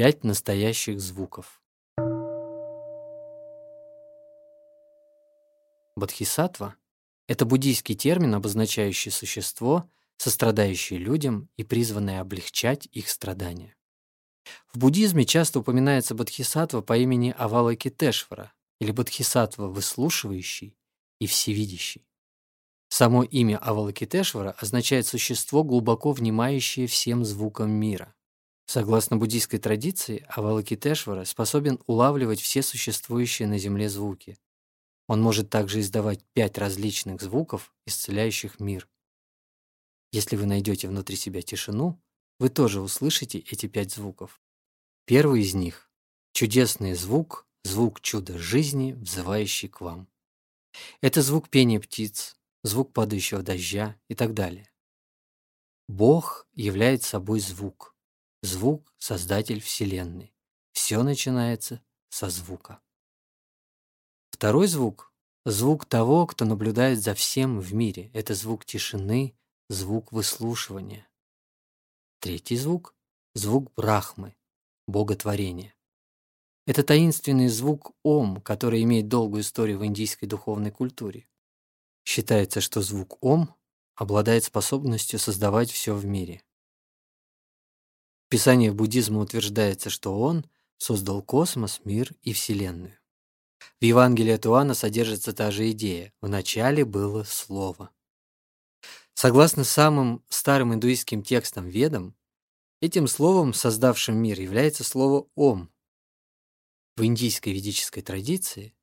Пять настоящих звуков. Бодхисаттва — это буддийский термин, обозначающий существо, сострадающее людям и призванное облегчать их страдания. В буддизме часто упоминается бодхисаттва по имени Авалокитешвара или бодхисаттва выслушивающий и всевидящий. Само имя Авалокитешвара означает существо, глубоко внимающее всем звукам мира. Согласно буддийской традиции, Авалокитешвара способен улавливать все существующие на Земле звуки. Он может также издавать пять различных звуков, исцеляющих мир. Если вы найдете внутри себя тишину, вы тоже услышите эти пять звуков. Первый из них — чудесный звук, звук чуда жизни, взывающий к вам. Это звук пения птиц, звук падающего дождя и так далее. Бог является собой звук. Звук — создатель Вселенной. Все начинается со звука. Второй звук — звук того, кто наблюдает за всем в мире. Это звук тишины, звук выслушивания. Третий звук — звук Брахмы, бога творения. Это таинственный звук Ом, который имеет долгую историю в индийской духовной культуре. Считается, что звук Ом обладает способностью создавать все в мире. В Писании буддизма утверждается, что он создал космос, мир и Вселенную. В Евангелии от Иоанна содержится та же идея. В начале было Слово. Согласно самым старым индуистским текстам Ведам, этим словом, создавшим мир, является слово «Ом». В индийской ведической традиции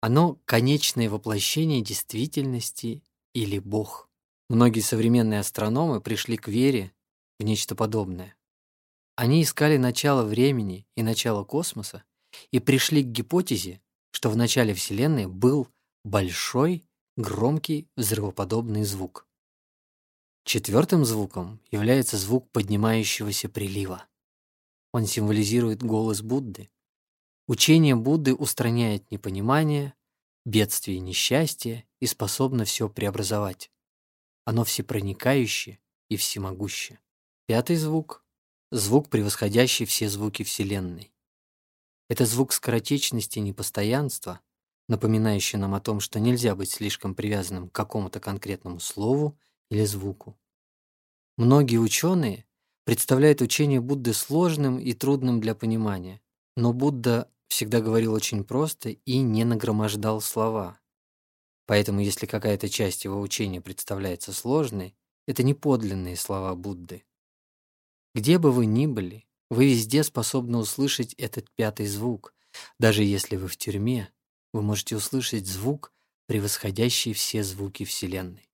оно – конечное воплощение действительности или Бог. Многие современные астрономы пришли к вере в нечто подобное. Они искали начало времени и начало космоса и пришли к гипотезе, что в начале Вселенной был большой, громкий, взрывоподобный звук. Четвертым звуком является звук поднимающегося прилива. Он символизирует голос Будды. Учение Будды устраняет непонимание, бедствие и несчастье и способно все преобразовать. Оно всепроникающее и всемогущее. Пятый звук звук, превосходящий все звуки Вселенной. Это звук скоротечности и непостоянства, напоминающий нам о том, что нельзя быть слишком привязанным к какому-то конкретному слову или звуку. Многие ученые представляют учение Будды сложным и трудным для понимания, но Будда всегда говорил очень просто и не нагромождал слова. Поэтому если какая-то часть его учения представляется сложной, это не подлинные слова Будды. Где бы вы ни были, вы везде способны услышать этот пятый звук. Даже если вы в тюрьме, вы можете услышать звук, превосходящий все звуки Вселенной.